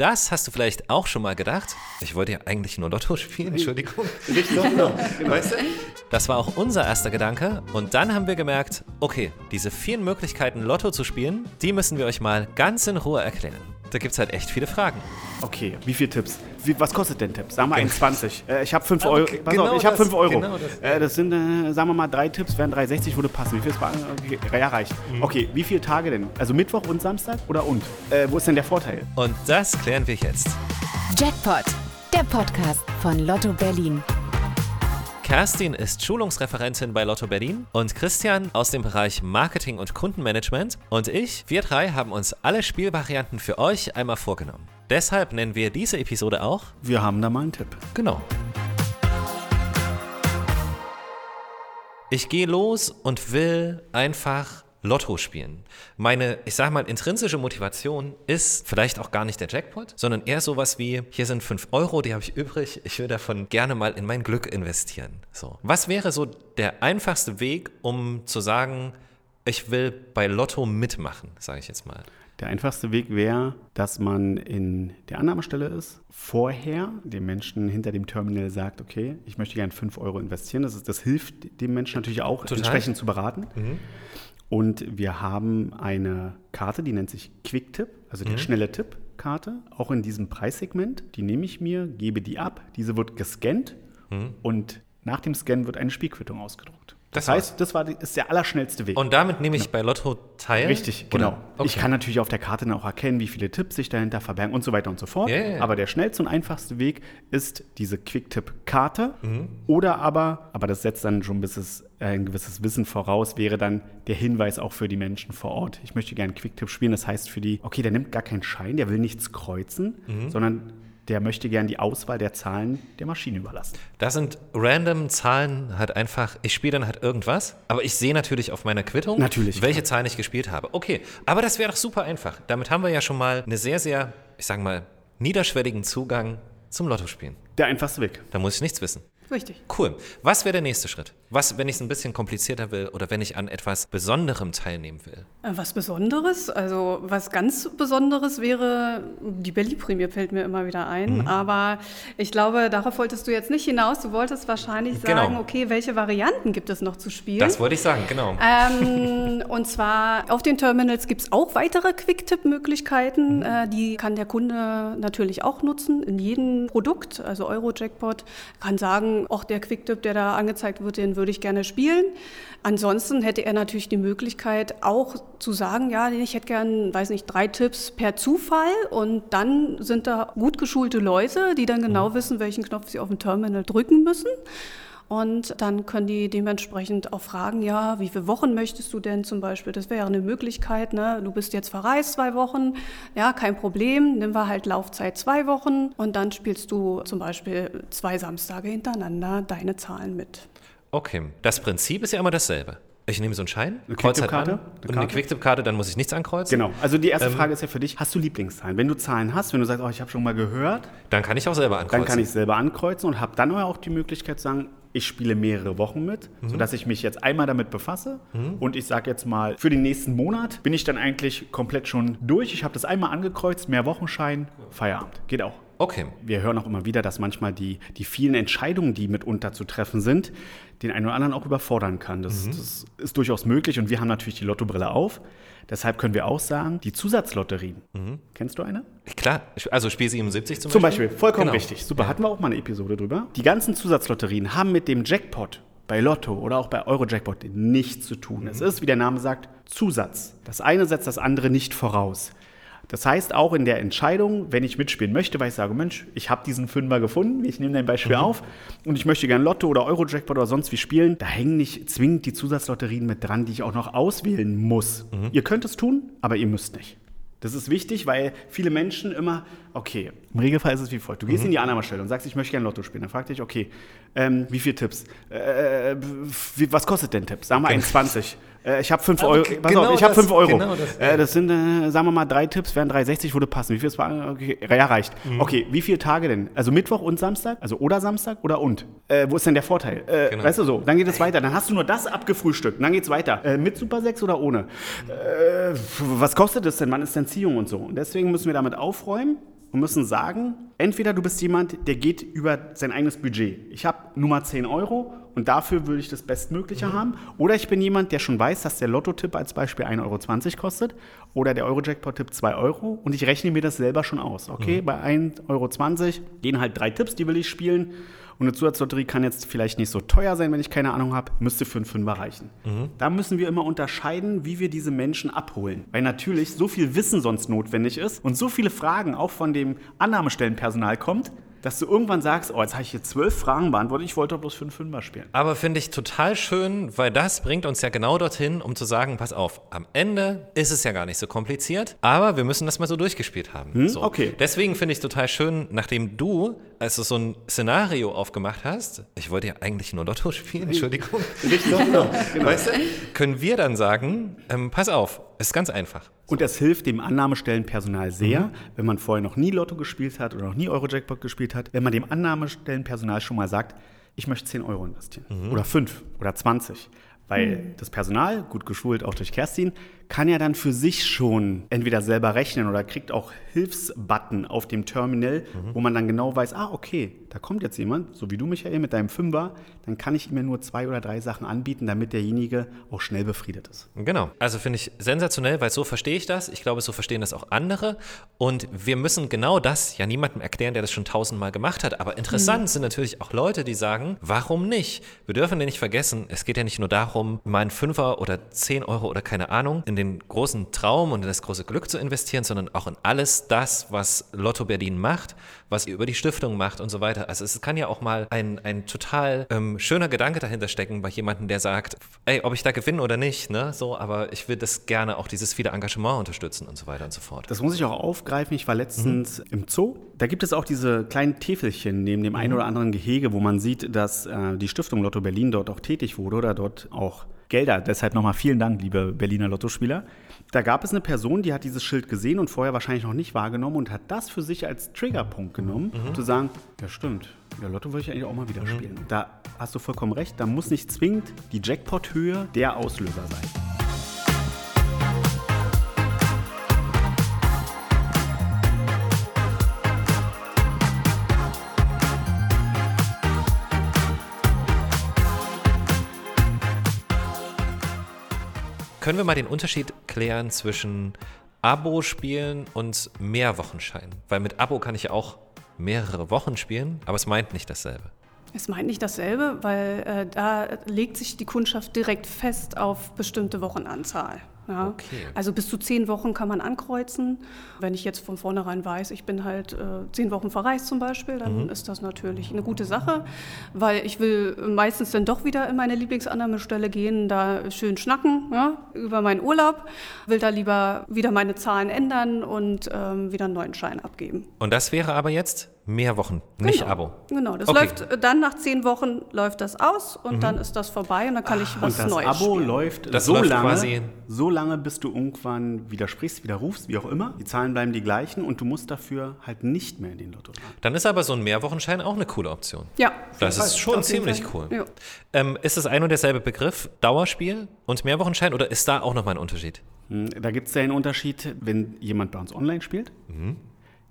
das hast du vielleicht auch schon mal gedacht. Ich wollte ja eigentlich nur Lotto spielen, Entschuldigung. Genau. Weißt du? Das war auch unser erster Gedanke. Und dann haben wir gemerkt, okay, diese vielen Möglichkeiten, Lotto zu spielen, die müssen wir euch mal ganz in Ruhe erklären. Da gibt es halt echt viele Fragen. Okay, wie viele Tipps? Wie, was kostet denn Tipps? Sagen wir 20. Äh, ich habe 5 Ah, Euro. okay, Pass genau auf, ich habe das, 5 Euro. genau das. äh, das sind, äh, sagen wir mal, drei Tipps, wären 3,60, würde passen. Wie viel ist okay, Ja, reicht. Mhm. Okay, wie viele Tage denn? Also Mittwoch und Samstag oder und? Äh, wo ist denn der Vorteil? Und das klären wir jetzt. Jackpot, der Podcast von Lotto Berlin. Kerstin ist Schulungsreferentin bei Lotto Berlin und Christian aus dem Bereich Marketing und Kundenmanagement und ich, wir drei haben uns alle Spielvarianten für euch einmal vorgenommen. Deshalb nennen wir diese Episode auch Wir haben da mal einen Tipp. Genau. Ich gehe los und will einfach Lotto spielen. Meine, ich sag mal, intrinsische Motivation ist vielleicht auch gar nicht der Jackpot, sondern eher sowas wie, hier sind 5 Euro, die habe ich übrig, ich will davon gerne mal in mein Glück investieren. So. Was wäre so der einfachste Weg, um zu sagen, ich will bei Lotto mitmachen, sage ich jetzt mal. Der einfachste Weg wäre, dass man in der Annahmestelle ist, vorher dem Menschen hinter dem Terminal sagt, okay, ich möchte gerne 5 Euro investieren. Das, ist, das hilft dem Menschen natürlich auch, Total. entsprechend zu beraten. Und wir haben eine Karte, die nennt sich Quicktip, also die schnelle Tipp-Karte, auch in diesem Preissegment. Die nehme ich mir, gebe die ab, diese wird gescannt und nach dem Scan wird eine Spielquittung ausgedruckt. Das, Das heißt, das war, die- ist der allerschnellste Weg. Und damit nehme ich bei Lotto teil? Richtig, Oder- genau. Okay. Ich kann natürlich auf der Karte dann auch erkennen, wie viele Tipps sich dahinter verbergen und so weiter und so fort. Ja, ja, ja. Aber der schnellste und einfachste Weg ist diese Quicktip-Karte. Mhm. Oder aber, aber das setzt dann schon ein, bisschen, äh, ein gewisses Wissen voraus, wäre dann der Hinweis auch für die Menschen vor Ort. Ich möchte gerne Quicktip spielen. Das heißt für die, okay, der nimmt gar keinen Schein, der will nichts kreuzen, Mhm. sondern der möchte gern die Auswahl der Zahlen der Maschine überlassen. Das sind random Zahlen, halt einfach, ich spiele dann halt irgendwas, aber ich sehe natürlich auf meiner Quittung, Natürlich, welche Zahlen ich gespielt habe. Okay, aber das wäre doch super einfach. Damit haben wir ja schon mal eine sehr, sehr, ich sag mal, niederschwelligen Zugang zum Lottospielen. Der einfachste Weg. Da muss ich nichts wissen. Richtig. Cool. Was wäre der nächste Schritt? Was, wenn ich es ein bisschen komplizierter will oder wenn ich an etwas Besonderem teilnehmen will? Äh, Was Besonderes, also was ganz Besonderes wäre, die Belly-Prämie fällt mir immer wieder ein, Mhm. aber ich glaube, darauf wolltest du jetzt nicht hinaus. Du wolltest wahrscheinlich Genau. sagen, okay, welche Varianten gibt es noch zu spielen? Das wollte ich sagen, genau. Ähm, und zwar auf den Terminals gibt es auch weitere Quick-Tip-Möglichkeiten. Äh, die kann der Kunde natürlich auch nutzen in jedem Produkt. Also Euro-Jackpot kann sagen, auch der Quick-Tip, der da angezeigt wird, den würde ich gerne spielen. Ansonsten hätte er natürlich die Möglichkeit auch zu sagen, ja, ich hätte gern, weiß nicht, drei Tipps per Zufall und dann sind da gut geschulte Leute, die dann genau wissen, welchen Knopf sie auf dem Terminal drücken müssen. Und dann können die dementsprechend auch fragen, ja, wie viele Wochen möchtest du denn zum Beispiel? Das wäre eine Möglichkeit, ne? Du bist jetzt verreist zwei Wochen, ja, kein Problem, nimm wir halt Laufzeit zwei Wochen und dann spielst du zum Beispiel zwei Samstage hintereinander deine Zahlen mit. Okay, das Prinzip ist ja immer dasselbe. Ich nehme so einen Schein, Eine kreuze halt an und eine Karte? Quicktip-Karte, dann muss ich nichts ankreuzen. Genau. Also die Ähm, erste Frage ist ja für dich, hast du Lieblingszahlen? Wenn du Zahlen hast, wenn du sagst, oh, ich habe schon mal gehört, Dann kann ich auch selber ankreuzen. Dann kann ich selber ankreuzen und habe dann auch die Möglichkeit zu sagen, ich spiele mehrere Wochen mit, sodass ich mich jetzt einmal damit befasse. Und ich sage jetzt mal, für den nächsten Monat bin ich dann eigentlich komplett schon durch. Ich habe das einmal angekreuzt, mehr Wochenschein, Feierabend. Geht auch. Okay. Wir hören auch immer wieder, dass manchmal die, die vielen Entscheidungen, die mitunter zu treffen sind, den einen oder anderen auch überfordern kann. Das, das ist durchaus möglich und wir haben natürlich die Lottobrille auf. Deshalb können wir auch sagen, die Zusatzlotterien. Kennst du eine? Klar, also Spiel 77 zum, Zum Beispiel, vollkommen Genau. richtig. Super, hatten wir auch mal eine Episode drüber. Die ganzen Zusatzlotterien haben mit dem Jackpot bei Lotto oder auch bei Euro-Jackpot nichts zu tun. Es ist, wie der Name sagt, Zusatz. Das eine setzt das andere nicht voraus. Das heißt, auch in der Entscheidung, wenn ich mitspielen möchte, weil ich sage, Mensch, ich habe diesen Fünfer gefunden, ich nehme dein Beispiel auf und ich möchte gerne Lotto oder Euro-Jackpot oder sonst wie spielen, da hängen nicht zwingend die Zusatzlotterien mit dran, die ich auch noch auswählen muss. Ihr könnt es tun, aber ihr müsst nicht. Das ist wichtig, weil viele Menschen immer, okay, im Regelfall ist es wie folgt. Du gehst in die Annahmestelle und sagst, ich möchte gerne Lotto spielen. Dann fragt dich, okay, ähm, wie viele Tipps? Äh, wie, was kostet denn Tipps? Sagen wir 1,20. Äh, ich habe 5 Ah, Euro. Pass genau auf, ich habe das, 5 Euro. genau das, äh, das sind, äh, sagen wir mal, drei Tipps, wären 3,60, würde passen. Wie viel ist okay, Ja, reicht. Mhm. Okay, wie viele Tage denn? Also Mittwoch und Samstag? Also oder Samstag oder und? Äh, wo ist denn der Vorteil? Äh, Genau. Weißt du so, dann geht es weiter. Dann hast du nur das abgefrühstückt. Dann geht es weiter. Äh, mit Super 6 oder ohne? Was kostet es denn? Wann ist denn Ziehung und so? Und deswegen müssen wir damit aufräumen. Und müssen sagen, entweder du bist jemand, der geht über sein eigenes Budget. Ich habe nur mal 10 Euro und dafür würde ich das Bestmögliche haben. Oder ich bin jemand, der schon weiß, dass der Lotto-Tipp als Beispiel 1,20 Euro kostet oder der Euro-Jackpot-Tipp 2 Euro und ich rechne mir das selber schon aus. Okay, bei 1,20 Euro gehen halt drei Tipps, die will ich spielen. Und eine Zusatzlotterie kann jetzt vielleicht nicht so teuer sein, wenn ich keine Ahnung habe, müsste für einen Fünfer reichen. Da müssen wir immer unterscheiden, wie wir diese Menschen abholen. Weil natürlich so viel Wissen sonst notwendig ist und so viele Fragen auch von dem Annahmestellenpersonal kommt, dass du irgendwann sagst, oh, jetzt habe ich hier zwölf Fragen beantwortet, ich wollte doch bloß einen Fünfer spielen. Aber finde ich total schön, weil das bringt uns ja genau dorthin, um zu sagen, pass auf, am Ende ist es ja gar nicht so kompliziert, aber wir müssen das mal so durchgespielt haben. so. okay. Deswegen finde ich es total schön, nachdem du also so ein Szenario aufgemacht hast, ich wollte ja eigentlich nur Lotto spielen, Entschuldigung, genau. weißt du, können wir dann sagen, ähm, pass auf, ist ganz einfach. Und es hilft dem Annahmestellenpersonal sehr, wenn man vorher noch nie Lotto gespielt hat oder noch nie Euro-Jackpot gespielt hat, wenn man dem Annahmestellenpersonal schon mal sagt, ich möchte 10 Euro investieren oder 5 oder 20. Weil das Personal, gut geschult auch durch Kerstin, kann ja dann für sich schon entweder selber rechnen oder kriegt auch Hilfsbutton auf dem Terminal, wo man dann genau weiß, ah, okay, da kommt jetzt jemand, so wie du, Michael, mit deinem Fünfer, dann kann ich ihm ja nur zwei oder drei Sachen anbieten, damit derjenige auch schnell befriedet ist. Genau. Also finde ich sensationell, weil so verstehe ich das. Ich glaube, so verstehen das auch andere. Und wir müssen genau das ja niemandem erklären, der das schon tausendmal gemacht hat. Aber interessant sind natürlich auch Leute, die sagen, warum nicht? Wir dürfen ja nicht vergessen, es geht ja nicht nur darum, mal einen Fünfer oder zehn Euro oder keine Ahnung in den großen Traum und in das große Glück zu investieren, sondern auch in alles das, was Lotto Berlin macht, was ihr über die Stiftung macht und so weiter. Also es kann ja auch mal ein, ein total ähm, schöner Gedanke dahinter stecken bei jemandem, der sagt, ey, ob ich da gewinne oder nicht, ne, so, aber ich will das gerne auch dieses viele Engagement unterstützen und so weiter und so fort. Das muss ich auch aufgreifen. Ich war letztens im Zoo. Da gibt es auch diese kleinen Täfelchen neben dem einen oder anderen Gehege, wo man sieht, dass äh, die Stiftung Lotto Berlin dort auch tätig wurde oder dort auch Gelder. Deshalb nochmal vielen Dank, liebe Berliner Lottospieler. Da gab es eine Person, die hat dieses Schild gesehen und vorher wahrscheinlich noch nicht wahrgenommen und hat das für sich als Triggerpunkt genommen, zu sagen, ja stimmt, ja, Lotto würde ich eigentlich auch mal wieder spielen. Da hast du vollkommen recht, da muss nicht zwingend die Jackpot-Höhe der Auslöser sein. Können wir mal den Unterschied klären zwischen Abo-Spielen und Mehrwochenschein? Weil mit Abo kann ich auch mehrere Wochen spielen, aber es meint nicht dasselbe. Es meint nicht dasselbe, weil äh, da legt sich die Kundschaft direkt fest auf bestimmte Wochenanzahl. Ja. Okay. Also bis zu zehn Wochen kann man ankreuzen. Wenn ich jetzt von vornherein weiß, ich bin halt äh, zehn Wochen verreist zum Beispiel, dann ist das natürlich eine gute Sache, weil ich will meistens dann doch wieder in meine Lieblingsannahmestelle gehen, da schön schnacken ja, über meinen Urlaub, will da lieber wieder meine Zahlen ändern und ähm, wieder einen neuen Schein abgeben. Und das wäre aber jetzt mehr Wochen, nicht Genau. Abo. Genau, das Okay. läuft äh, dann nach zehn Wochen läuft das aus und dann ist das vorbei und dann kann ich was Und das Neues Abo spielen. läuft Das so läuft lange, quasi- so lange, bis du irgendwann widersprichst, widerrufst, wie auch immer. Die Zahlen bleiben die gleichen und du musst dafür halt nicht mehr in den Lotto. Dann ist aber so ein Mehrwochenschein auch eine coole Option. Ja, Das ist schon ziemlich Fall. cool. Ja. Ähm, ist es ein und derselbe Begriff, Dauerspiel und Mehrwochenschein, oder ist da auch nochmal ein Unterschied? Hm, Da gibt es ja einen Unterschied, wenn jemand bei uns online spielt, Mhm.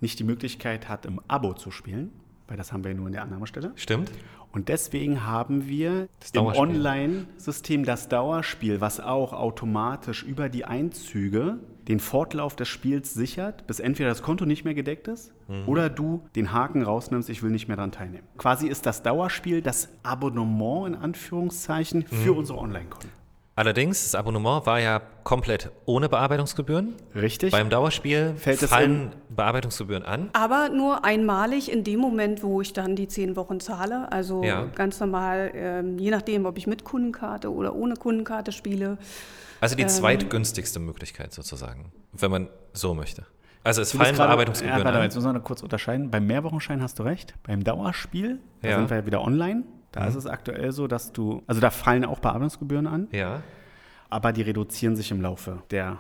Nicht die Möglichkeit hat, im Abo zu spielen, weil das haben wir ja nur in der Annahmestelle. Stimmt? Und deswegen haben wir im. Online-System das Dauerspiel, was auch automatisch über die Einzüge den Fortlauf des Spiels sichert, bis entweder das Konto nicht mehr gedeckt ist Mhm. oder du den Haken rausnimmst, ich will nicht mehr daran teilnehmen. Quasi ist das Dauerspiel das Abonnement in Anführungszeichen für Mhm. unsere Online-Konten. Allerdings, das Abonnement war ja komplett ohne Bearbeitungsgebühren. Richtig? Beim Dauerspiel Fällt es fallen Bearbeitungsgebühren an. Aber nur einmalig in dem Moment, wo ich dann die zehn Wochen zahle. Also Ja. ganz normal, ähm, je nachdem, ob ich mit Kundenkarte oder ohne Kundenkarte spiele. Also Ähm. die zweitgünstigste Möglichkeit sozusagen, wenn man so möchte. Also es Du fallen gerade- Bearbeitungsgebühren Ja, an. jetzt müssen wir noch kurz unterscheiden. Beim Mehrwochenschein hast du recht. Beim Dauerspiel, da Ja. Sind wir ja wieder online. Da ist es aktuell so, dass du, also da fallen auch Bearbeitungsgebühren an, Ja. aber die reduzieren sich im Laufe der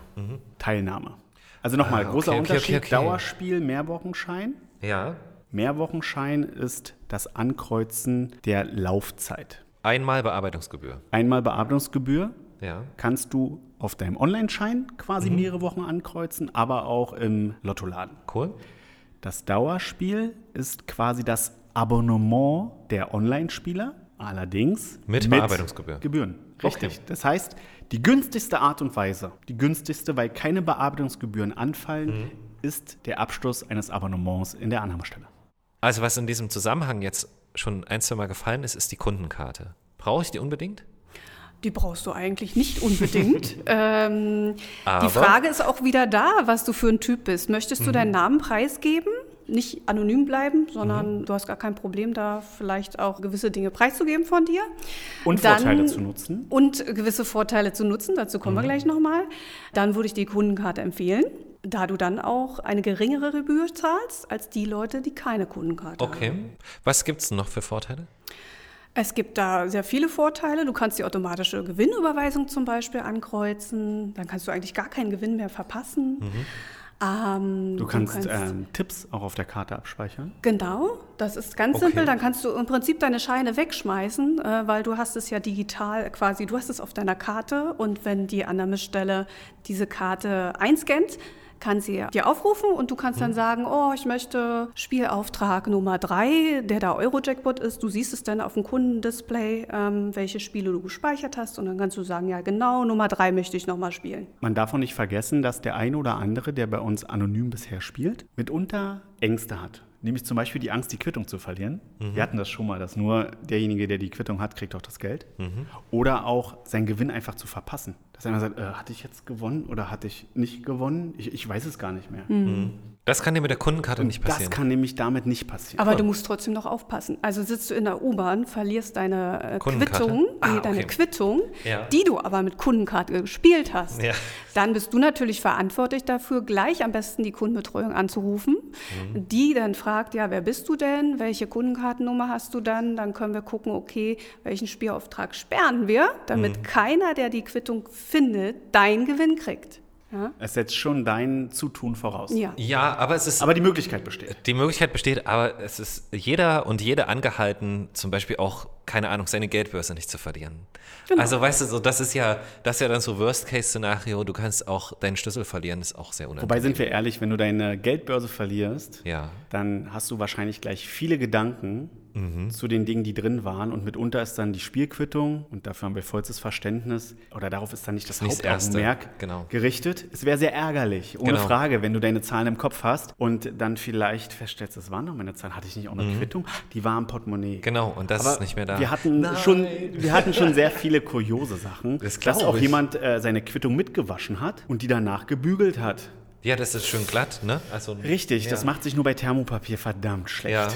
Teilnahme. Also nochmal, Mhm. Ah, großer okay, okay, Unterschied, okay, okay. Dauerspiel, Mehrwochenschein. Ja. Mehrwochenschein ist das Ankreuzen der Laufzeit. Einmal Bearbeitungsgebühr. Einmal Bearbeitungsgebühr Ja. kannst du auf deinem Online-Schein Mhm. quasi mehrere Wochen ankreuzen, aber auch im Lottoladen. Cool. Das Dauerspiel ist quasi das Abonnement der Online-Spieler, allerdings Mit Bearbeitungsgebühr. Gebühren. Richtig. Okay. Das heißt, die günstigste Art und Weise, die günstigste, weil keine Bearbeitungsgebühren anfallen, Mhm. ist der Abschluss eines Abonnements in der Annahmestelle. Also was in diesem Zusammenhang jetzt schon ein, zwei Mal gefallen ist, ist die Kundenkarte. Brauche ich die unbedingt? Die brauchst du eigentlich nicht unbedingt. ähm, Aber- die Frage ist auch wieder da, was du für ein Typ bist. Möchtest du deinen Namen preisgeben? Nicht anonym bleiben, sondern du hast gar kein Problem, da vielleicht auch gewisse Dinge preiszugeben von dir. Und Dann- Vorteile zu nutzen. Und gewisse Vorteile zu nutzen, dazu kommen wir gleich nochmal. Dann würde ich die Kundenkarte empfehlen, da du dann auch eine geringere Gebühr zahlst als die Leute, die keine Kundenkarte haben. Okay. Was gibt es noch für Vorteile? Es gibt da sehr viele Vorteile. Du kannst die automatische Gewinnüberweisung zum Beispiel ankreuzen. Dann kannst du eigentlich gar keinen Gewinn mehr verpassen. Ähm, Du kannst, ähm, Tipps auch auf der Karte abspeichern. Genau, das ist ganz Okay. simpel. Dann kannst du im Prinzip deine Scheine wegschmeißen, äh, weil du hast es ja digital quasi, du hast es auf deiner Karte und wenn die Annahmestelle diese Karte einscannt, kann sie dir aufrufen und du kannst dann sagen, oh, ich möchte Spielauftrag Nummer drei, der da Euro-Jackpot ist. Du siehst es dann auf dem Kundendisplay, ähm, welche Spiele du gespeichert hast und dann kannst du sagen, ja genau, Nummer drei möchte ich nochmal spielen. Man darf auch nicht vergessen, dass der eine oder andere, der bei uns anonym bisher spielt, mitunter Ängste hat. Nämlich zum Beispiel die Angst, die Quittung zu verlieren. Wir hatten das schon mal, dass nur derjenige, der die Quittung hat, kriegt auch das Geld. Oder auch seinen Gewinn einfach zu verpassen. Dass einer sagt, äh, hatte ich jetzt gewonnen oder hatte ich nicht gewonnen? Ich, ich weiß es gar nicht mehr. Das kann dir mit der Kundenkarte nicht Das passieren. kann nämlich damit nicht passieren. Aber du musst trotzdem noch aufpassen. Also sitzt du in der U-Bahn, verlierst deine äh? Quittung, Ah, nee, okay. deine Quittung, Ja. die du aber mit Kundenkarte gespielt hast. Ja. Dann bist du natürlich verantwortlich dafür, gleich am besten die Kundenbetreuung anzurufen, Mhm. die dann fragt, ja, wer bist du denn? Welche Kundenkartennummer hast du dann? Dann können wir gucken, okay, welchen Spielauftrag sperren wir, damit Mhm. keiner, der die Quittung findet, deinen Gewinn kriegt. Ja? es setzt schon dein Zutun voraus. ja. Ja, aber es ist Aber die Möglichkeit besteht. Die Möglichkeit besteht, aber es ist jeder und jede angehalten, zum Beispiel auch, keine Ahnung, seine Geldbörse nicht zu verlieren. Genau. Also weißt du, so, das ist ja, das ist ja dann so Worst-Case-Szenario, du kannst auch deinen Schlüssel verlieren, ist auch sehr unangenehm. Wobei sind wir ehrlich, wenn du deine Geldbörse verlierst, Ja. dann hast du wahrscheinlich gleich viele Gedanken Mhm. zu den Dingen, die drin waren. Und mitunter ist dann die Spielquittung, und dafür haben wir vollstes Verständnis, oder darauf ist dann nicht das Nicht Hauptaugenmerk genau. gerichtet. Es wäre sehr ärgerlich, ohne Genau. Frage, wenn du deine Zahlen im Kopf hast und dann vielleicht feststellst, das waren doch meine Zahlen, hatte ich nicht auch eine Quittung? Die war im Portemonnaie. Mhm. Genau, und das Aber ist nicht mehr da. Wir hatten, schon, wir hatten schon sehr viele kuriose Sachen, Das dass auch ich. jemand äh, seine Quittung mitgewaschen hat und die danach gebügelt hat. Ja, das ist schön glatt, ne? Also, Richtig, ja. das macht sich nur bei Thermopapier verdammt schlecht. Ja.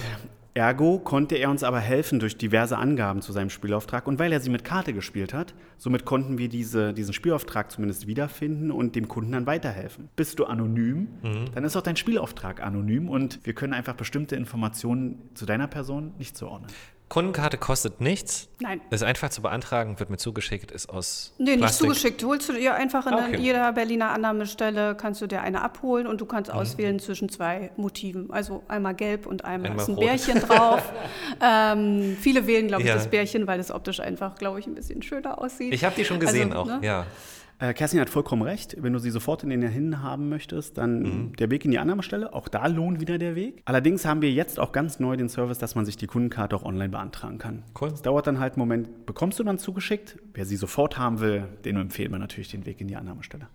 Ergo konnte er uns aber helfen durch diverse Angaben zu seinem Spielauftrag. Und weil er sie mit Karte gespielt hat, somit konnten wir diese, diesen Spielauftrag zumindest wiederfinden und dem Kunden dann weiterhelfen. Bist du anonym, Mhm. dann ist auch dein Spielauftrag anonym und wir können einfach bestimmte Informationen zu deiner Person nicht zuordnen. Kundenkarte kostet nichts. Nein. Ist einfach zu beantragen, wird mir zugeschickt, ist aus Nee, nicht Plastik. zugeschickt. Holst du dir einfach in Ah, okay. jeder Berliner Annahmestelle, kannst du dir eine abholen und du kannst Mhm. auswählen zwischen zwei Motiven. Also einmal gelb und einmal, Einmal ist ein rot. Bärchen drauf. ähm, viele wählen, glaube ich, Ja. das Bärchen, weil es optisch einfach, glaube ich, ein bisschen schöner aussieht. Ich habe die schon gesehen Also, auch, ne? ja. Äh, Kerstin hat vollkommen recht. Wenn du sie sofort in den Händen haben möchtest, dann Mhm. der Weg in die Annahmestelle, auch da lohnt wieder der Weg. Allerdings haben wir jetzt auch ganz neu den Service, dass man sich die Kundenkarte auch online beantragen kann. Cool. Das dauert dann halt einen Moment, bekommst du dann zugeschickt. Wer sie sofort haben will, den empfehlen wir natürlich den Weg in die Annahmestelle.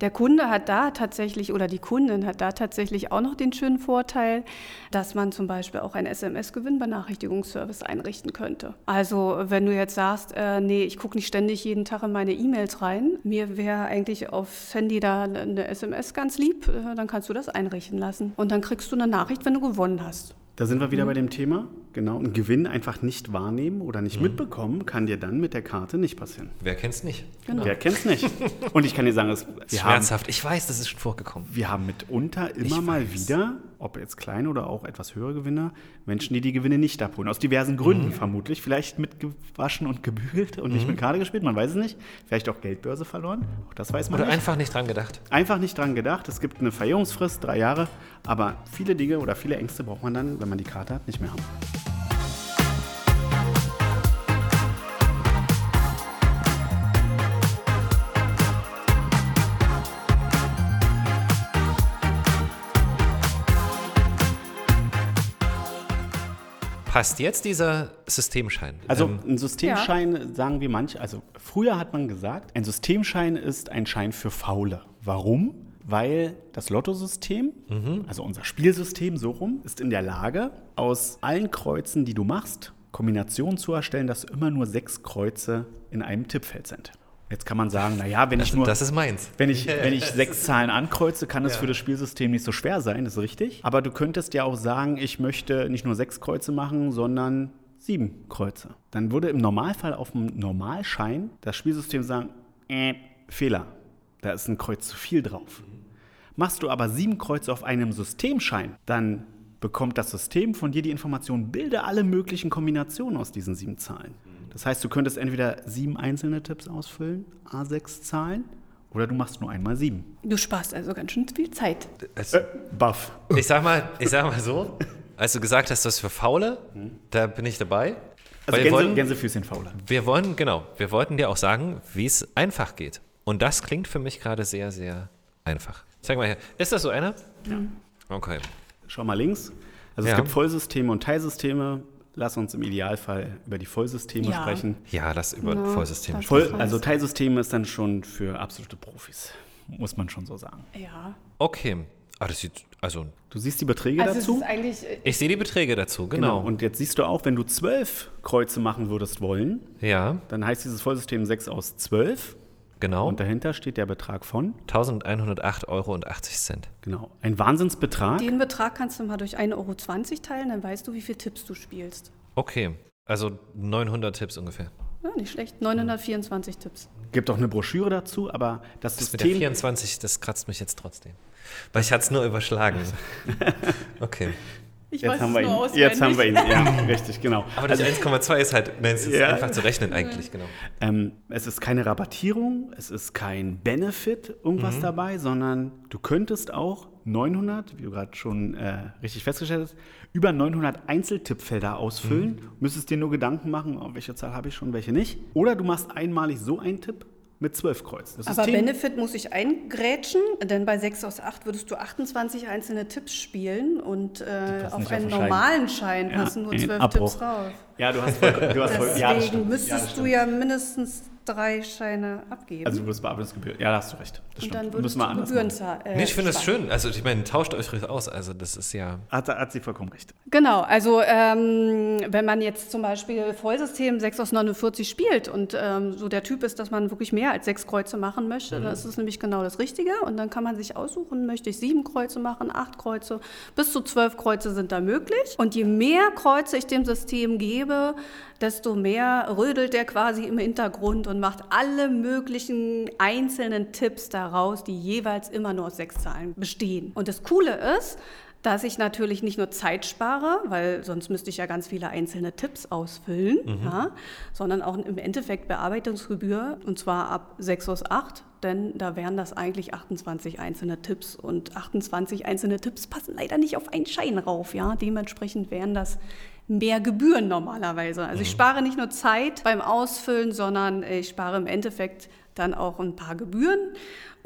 Der Kunde hat da tatsächlich oder die Kundin hat da tatsächlich auch noch den schönen Vorteil, dass man zum Beispiel auch einen SMS-Gewinnbenachrichtigungsservice einrichten könnte. Also wenn du jetzt sagst, äh, nee, ich gucke nicht ständig jeden Tag in meine E-Mails rein, mir wäre eigentlich aufs Handy da eine SMS ganz lieb, äh, dann kannst du das einrichten lassen. Und dann kriegst du eine Nachricht, wenn du gewonnen hast. Da sind wir Mhm. wieder bei dem Thema. Genau, einen Gewinn einfach nicht wahrnehmen oder nicht Mhm. mitbekommen, kann dir dann mit der Karte nicht passieren. Wer kennt's nicht? Genau. Wer kennt's nicht? Und ich kann dir sagen, es, haben, Schmerzhaft. Ich weiß, das ist schon vorgekommen. wir haben mitunter immer mal wieder, ob jetzt kleine oder auch etwas höhere Gewinner, Menschen, die die Gewinne nicht abholen. Aus diversen Gründen Mhm. vermutlich. Vielleicht mitgewaschen und gebügelt und nicht mit Karte gespielt, man weiß es nicht. Vielleicht auch Geldbörse verloren. Auch das weiß man Oder nicht. einfach nicht dran gedacht. Einfach nicht dran gedacht. Es gibt eine Verjährungsfrist, drei Jahre. Aber viele Dinge oder viele Ängste braucht man dann, wenn man die Karte hat, nicht mehr haben. Passt jetzt dieser Systemschein? Also Ähm, ein Systemschein, sagen wir manche, also früher hat man gesagt, ein Systemschein ist ein Schein für Faule. Warum? Weil das Lottosystem, also unser Spielsystem so rum, ist in der Lage, aus allen Kreuzen, die du machst, Kombinationen zu erstellen, dass immer nur sechs Kreuze in einem Tippfeld sind. Jetzt kann man sagen, naja, wenn ich nur das ist meins. wenn ich, wenn ich sechs Zahlen ankreuze, kann es für das Spielsystem nicht so schwer sein, das ist richtig. Aber du könntest ja auch sagen, ich möchte nicht nur sechs Kreuze machen, sondern sieben Kreuze. Dann würde im Normalfall auf dem Normalschein das Spielsystem sagen, äh, Fehler, da ist ein Kreuz zu viel drauf. Machst du aber sieben Kreuze auf einem Systemschein, dann bekommt das System von dir die Information, bilde alle möglichen Kombinationen aus diesen sieben Zahlen. Das heißt, du könntest entweder sieben einzelne Tipps ausfüllen, A6 Zahlen, oder du machst nur einmal sieben. Du sparst also ganz schön viel Zeit. Also, Buff. ich, sag mal, ich sag mal so, als du gesagt hast, das ist für Faule, da bin ich dabei. Also Gänse, wollen, Gänsefüßchen fauler. wir wollen, genau, wir wollten dir auch sagen, wie es einfach geht. Und das klingt für mich gerade sehr, sehr einfach. Zeig mal her. Ist das so einer? Ja. Okay. Schau mal links. Also Ja. es gibt Vollsysteme und Teilsysteme. Lass uns im Idealfall über die Vollsysteme Ja. sprechen. Ja, das über Ja, Vollsysteme sprechen. Voll, also Teilsysteme ist dann schon für absolute Profis, muss man schon so sagen. Ja. Okay. Ah, das sieht, also, Du siehst die Beträge Also dazu. ist eigentlich, äh, ich sehe die Beträge dazu, genau. Und jetzt siehst du auch, wenn du zwölf Kreuze machen würdest wollen, Ja, dann heißt dieses Vollsystem 6 aus 12. genau. Und dahinter steht der Betrag von, 1108,80 Euro. genau, ein Wahnsinnsbetrag. den Betrag kannst du mal durch 1,20 Euro teilen, dann weißt du, wie viele Tipps du spielst. Okay, also 900 Tipps ungefähr. Ja, nicht schlecht. 924 Tipps. Gibt auch eine Broschüre dazu, aber das Das mit der System 24, das kratzt mich jetzt trotzdem. Weil ich hatte es nur überschlagen. Okay. Ich Jetzt weiß haben, es wir nur ihn. auswendig. Jetzt haben wir ihn. Ja, richtig, genau. Aber das 1,2 ist halt, nein, es ist Ja. einfach zu rechnen eigentlich, genau. Ähm, es ist keine Rabattierung, es ist kein Benefit, Mhm. irgendwas dabei, sondern du könntest auch 900, wie du gerade schon äh, richtig festgestellt hast, über 900 Einzeltippfelder ausfüllen. Mhm. Müsstest dir nur Gedanken machen, oh, welche Zahl habe ich schon, welche nicht. Oder du machst einmalig so einen Tipp mit 12 Kreuz. Das Aber System- Benefit muss ich eingrätschen, denn bei 6 aus 8 würdest du 28 einzelne Tipps spielen und äh, auf einen auf den Schein. normalen Schein Ja, passen nur in 12 Abbruch. Tipps drauf. Ja, du hast voll, du hast voll Deswegen ja, müsstest ja, du ja mindestens drei Scheine abgeben. Also du wirst Bearbeitungsgebühr. Ja, da hast du recht. Das und stimmt. dann würdest wir du Gebühren zahlen. Äh, Nee, ich finde es sparen. schön. Also, ich meine, tauscht euch aus. Also, das ist ja. Hat, hat sie vollkommen recht. Genau, also ähm, wenn man jetzt zum Beispiel Vollsystem 6 aus 49 spielt und ähm, so der Typ ist, dass man wirklich mehr als sechs Kreuze machen möchte, dann ist es nämlich genau das Richtige. Und dann kann man sich aussuchen, möchte ich sieben Kreuze machen, acht Kreuze, bis zu zwölf Kreuze sind da möglich. Und je mehr Kreuze ich dem System gebe, desto mehr rödelt der quasi im Hintergrund und macht alle möglichen einzelnen Tipps daraus, die jeweils immer nur aus sechs Zahlen bestehen. Und das Coole ist, dass ich natürlich nicht nur Zeit spare, weil sonst müsste ich ja ganz viele einzelne Tipps ausfüllen, ja, sondern auch im Endeffekt Bearbeitungsgebühr und zwar ab 6 aus 8, denn da wären das eigentlich 28 einzelne Tipps. Und 28 einzelne Tipps passen leider nicht auf einen Schein rauf, ja, dementsprechend wären das mehr Gebühren normalerweise. Also ich spare nicht nur Zeit beim Ausfüllen, sondern ich spare im Endeffekt dann auch ein paar Gebühren.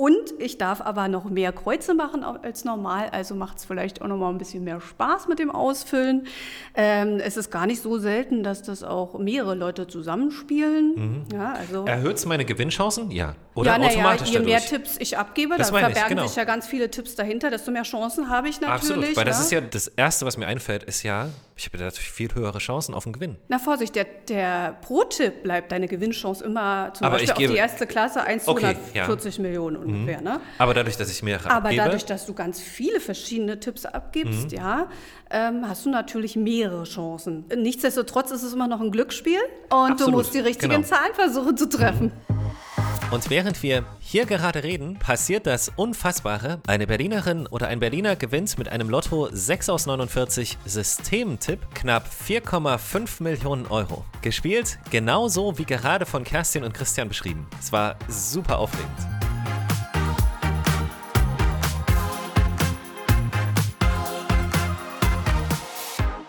Und ich darf aber noch mehr Kreuze machen als normal, also macht es vielleicht auch noch mal ein bisschen mehr Spaß mit dem Ausfüllen. Ähm, es ist gar nicht so selten, dass das auch mehrere Leute zusammenspielen. Ja, also Erhöht es meine Gewinnchancen? Ja. Oder ja, automatisch je mehr dadurch? Tipps ich abgebe, Das da ich, verbergen genau. sich ja ganz viele Tipps dahinter, desto mehr Chancen habe ich natürlich. Absolut, weil das ne? ist ja das Erste, was mir einfällt, ist ja, ich habe natürlich viel höhere Chancen auf den Gewinn. Na Vorsicht, der, der Pro-Tipp bleibt deine Gewinnchance immer zum Aber Beispiel auf die erste Klasse 1 zu Okay, ja. 140 Millionen ungefähr. Ne? Aber dadurch, dass ich mehrere Aber abgebe, dadurch, dass du ganz viele verschiedene Tipps Mhm. abgibst, ja, ähm, hast du natürlich mehrere Chancen. Nichtsdestotrotz ist es immer noch ein Glücksspiel und Absolut, du musst die richtigen genau. Zahlen versuchen zu treffen. Und während wir hier gerade reden, passiert das Unfassbare. Eine Berlinerin oder ein Berliner gewinnt mit einem Lotto 6 aus 49 Systemtipp knapp 4,5 Millionen Euro. Gespielt genauso wie gerade von Kerstin und Christian beschrieben. Es war super aufregend.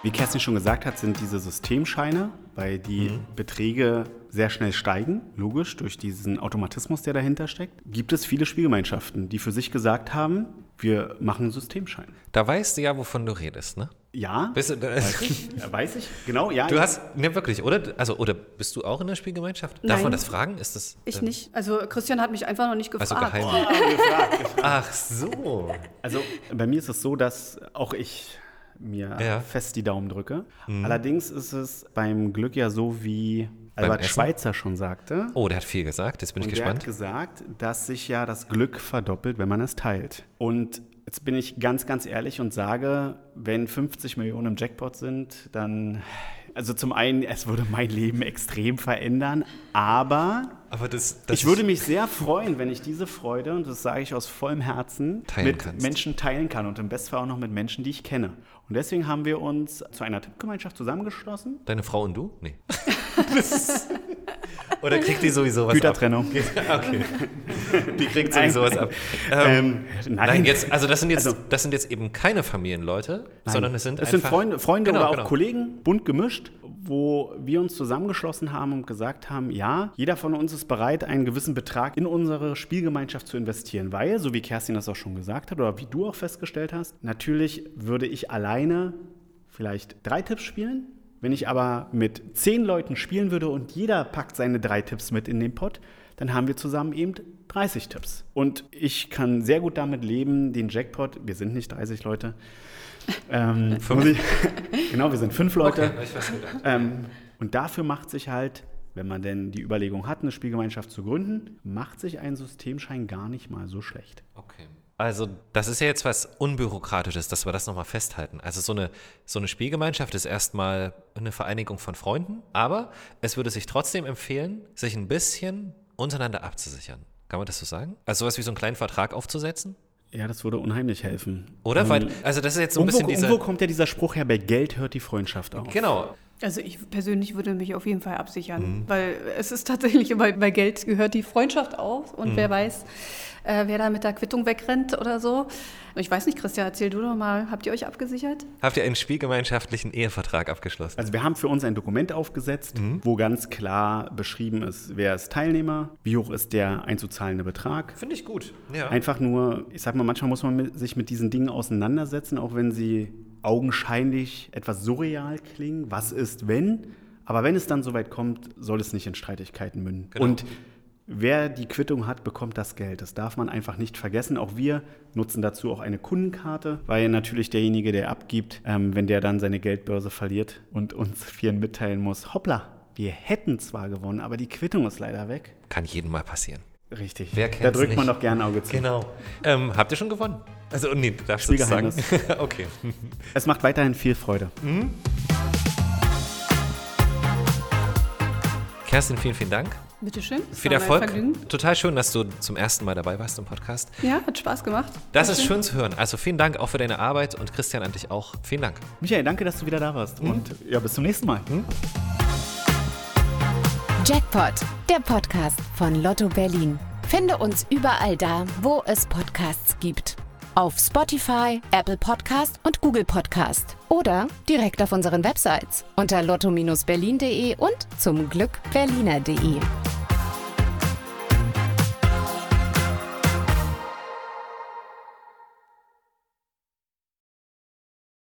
Wie Kerstin schon gesagt hat, sind diese Systemscheine, weil die Mhm. Beträge sehr schnell steigen, logisch, durch diesen Automatismus, der dahinter steckt, gibt es viele Spielgemeinschaften, die für sich gesagt haben, Wir machen einen Systemschein. Da weißt du ja, wovon du redest, ne? Ja, Bist du, weiß ich, weiß ich, genau, ja. du hast, ne, wirklich, oder? Also, oder bist du auch in der Spielgemeinschaft? Darf Nein. man das fragen? Ist das. Ich äh, nicht. Also Christian hat mich einfach noch nicht Also gefragt. geheim. Ach so. Also bei mir ist es so, dass auch ich mir Ja. Mhm. fest die Daumen drücke. Allerdings ist es beim Glück ja so, wie Albert? Schweitzer schon sagte. Oh, der hat viel gesagt. Jetzt bin ich Und der hat gespannt. gesagt, dass sich ja das Glück verdoppelt, wenn man es teilt. Und jetzt bin ich ganz, ganz ehrlich und sage, wenn 50 Millionen im Jackpot sind, dann, also zum einen, es würde mein Leben extrem verändern, aber das, das ich würde mich sehr freuen, wenn ich diese Freude, und das sage ich aus vollem Herzen, mit kannst. Menschen teilen kann und im Bestfall auch noch mit Menschen, die ich kenne. Und deswegen haben wir uns zu einer Tippgemeinschaft zusammengeschlossen. Deine Frau und du? Nee. Oder kriegt die sowieso was Gütertrennung. ab? Okay. Die kriegt sowieso was ab. Ähm, Ähm, nein. jetzt, also das sind jetzt, Also- das sind jetzt eben keine Familienleute, sondern es sind es sind Freunde, Freunde Genau, oder auch genau. Kollegen, bunt gemischt, wo wir uns zusammengeschlossen haben und gesagt haben, ja, jeder von uns ist bereit, einen gewissen Betrag in unsere Spielgemeinschaft zu investieren, weil, so wie Kerstin das auch schon gesagt hat oder wie du auch festgestellt hast, natürlich würde ich alleine vielleicht drei Tipps spielen. Wenn ich aber mit zehn Leuten spielen würde und jeder packt seine drei Tipps mit in den Pott, dann haben wir zusammen eben 30 Tipps. Und ich kann sehr gut damit leben, den Jackpot, wir sind nicht 30 Leute, ähm, ich, genau, wir sind fünf Leute. Okay. Ähm, und dafür macht sich halt, wenn man denn die Überlegung hat, eine Spielgemeinschaft zu gründen, macht sich ein Systemschein gar nicht mal so schlecht. Okay. Also, das ist ja jetzt was Unbürokratisches, dass wir das nochmal festhalten. Also, so eine, so eine Spielgemeinschaft ist erstmal eine Vereinigung von Freunden, aber es würde sich trotzdem empfehlen, sich ein bisschen untereinander abzusichern. Kann man das so sagen? Also, sowas wie so einen kleinen Vertrag aufzusetzen? Ja, das würde unheimlich helfen. Oder? Ähm, Weil, also, das ist jetzt so ein irgendwo, bisschen irgendwo dieser. kommt ja dieser Spruch her, bei Geld hört die Freundschaft auf. Genau. Also ich persönlich würde mich auf jeden Fall absichern, Mhm. weil es ist tatsächlich immer bei Geld gehört die Freundschaft auf und Mhm. wer weiß, äh, wer da mit der Quittung wegrennt oder so. Ich weiß nicht, Christian, erzähl du doch mal, habt ihr euch abgesichert? Habt ihr einen spielgemeinschaftlichen Ehevertrag abgeschlossen? Also wir haben für uns ein Dokument aufgesetzt, Mhm. wo ganz klar beschrieben ist, wer ist Teilnehmer, wie hoch ist der einzuzahlende Betrag. Finde ich gut. Ja. Einfach nur, ich sag mal, manchmal muss man mit, sich mit diesen Dingen auseinandersetzen, auch wenn sie augenscheinlich etwas surreal klingen. Was ist, wenn? Aber wenn es dann soweit kommt, soll es nicht in Streitigkeiten münden. Genau. Und wer die Quittung hat, bekommt das Geld. Das darf man einfach nicht vergessen. Auch wir nutzen dazu auch eine Kundenkarte, weil natürlich derjenige, der abgibt, ähm, wenn der dann seine Geldbörse verliert und uns vielen mitteilen muss, hoppla, wir hätten zwar gewonnen, aber die Quittung ist leider weg. Kann jedem mal passieren. Richtig. Wer da kennt's drückt man nicht? doch gerne ein Auge zu. Genau. Ähm, habt ihr schon gewonnen? Also, nee, darfst du das sagen? Spielgeheimnis. okay. Es macht weiterhin viel Freude. Kerstin, vielen, vielen Dank. Bitteschön. es Viel war mein Erfolg. Vergnügen. Total schön, dass du zum ersten Mal dabei warst im Podcast. Ja, hat Spaß gemacht. Das War ist schön zu hören. Also vielen Dank auch für deine Arbeit und Christian an dich auch. Vielen Dank. Michael, danke, dass du wieder da warst. Und ja, bis zum nächsten Mal. Jackpot, der Podcast von Lotto Berlin. Finde uns überall da, wo es Podcasts gibt. Auf Spotify, Apple Podcast und Google Podcast. Oder direkt auf unseren Websites unter lotto-berlin.de und zum Glück berliner.de.